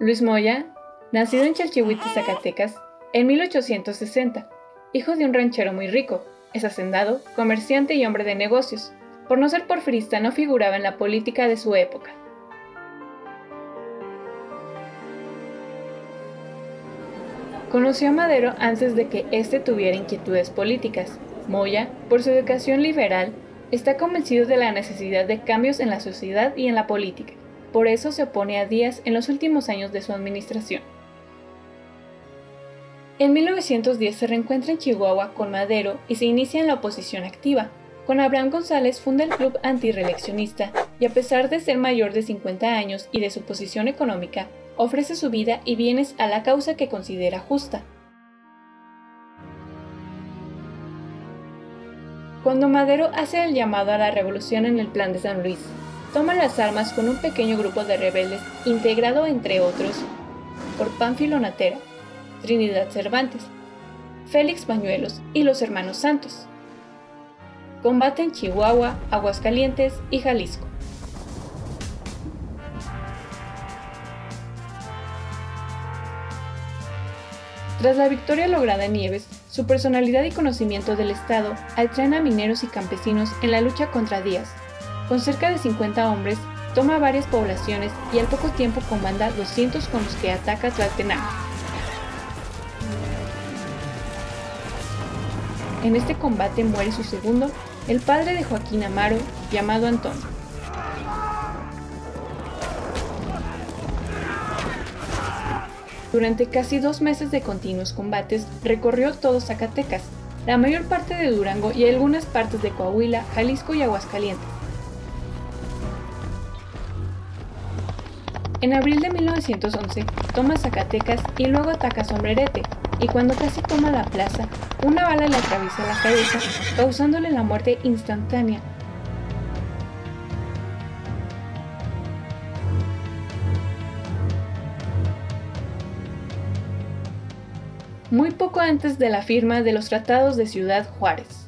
Luis Moya, nacido en Chalchihuite, Zacatecas, en 1860, hijo de un ranchero muy rico, es hacendado, comerciante y hombre de negocios. Por no ser porfirista no figuraba en la política de su época. Conoció a Madero antes de que éste tuviera inquietudes políticas. Moya, por su educación liberal, está convencido de la necesidad de cambios en la sociedad y en la política. Por eso se opone a Díaz en los últimos años de su administración. En 1910 se reencuentra en Chihuahua con Madero y se inicia en la oposición activa. Con Abraham González funda el Club Antireeleccionista y a pesar de ser mayor de 50 años y de su posición económica, ofrece su vida y bienes a la causa que considera justa. Cuando Madero hace el llamado a la revolución en el Plan de San Luis, toma las armas con un pequeño grupo de rebeldes integrado, entre otros, por Pánfilo Natera, Trinidad Cervantes, Félix Bañuelos y los hermanos Santos. Combate en Chihuahua, Aguascalientes y Jalisco. Tras la victoria lograda en Nieves, su personalidad y conocimiento del Estado atraen a mineros y campesinos en la lucha contra Díaz. Con cerca de 50 hombres, toma varias poblaciones y al poco tiempo comanda 200 con los que ataca Tlaltenango. En este combate muere su segundo, el padre de Joaquín Amaro, llamado Antonio. Durante casi dos meses de continuos combates, recorrió todo Zacatecas, la mayor parte de Durango y algunas partes de Coahuila, Jalisco y Aguascalientes. En abril de 1911 toma Zacatecas y luego ataca Sombrerete, y cuando casi toma la plaza, una bala le atraviesa la cabeza, causándole la muerte instantánea muy poco antes de la firma de los tratados de Ciudad Juárez.